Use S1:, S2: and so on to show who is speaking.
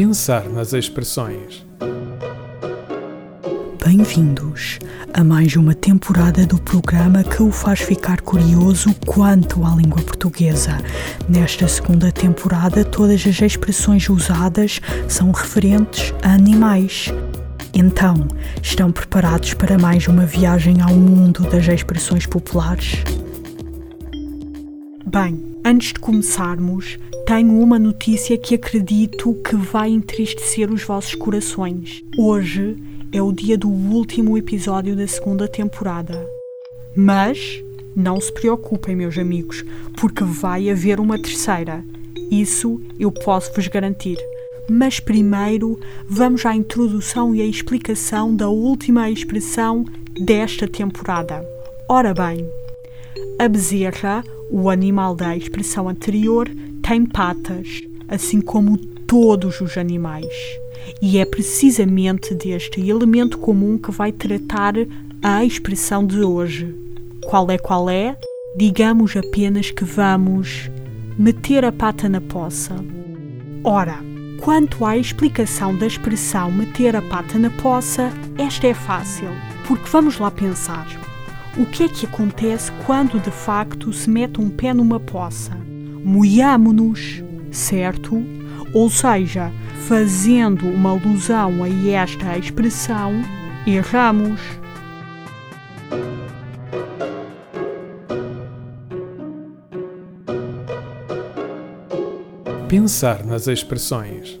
S1: Pensar nas expressões.
S2: Bem-vindos a mais uma temporada do programa que o faz ficar curioso quanto à língua portuguesa. Nesta segunda temporada, todas as expressões usadas são referentes a animais. Então, estão preparados para mais uma viagem ao mundo das expressões populares? Bem, antes de começarmos, tenho uma notícia que acredito que vai entristecer os vossos corações. Hoje é o dia do último episódio da segunda temporada. Mas não se preocupem, meus amigos, porque vai haver uma terceira. Isso eu posso vos garantir. Mas primeiro vamos à introdução e à explicação da última expressão desta temporada. Ora bem, a bezerra, o animal da expressão anterior, tem patas, assim como todos os animais. E é precisamente deste elemento comum que vai tratar a expressão de hoje. Qual é qual é? Digamos apenas que vamos meter a pata na poça. Ora, quanto à explicação da expressão meter a pata na poça, esta é fácil, porque vamos lá pensar. O que é que acontece quando de facto se mete um pé numa poça? Moiamo-nos, certo? Ou seja, fazendo uma alusão a esta expressão, erramos.
S1: Pensar nas expressões.